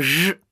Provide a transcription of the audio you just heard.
J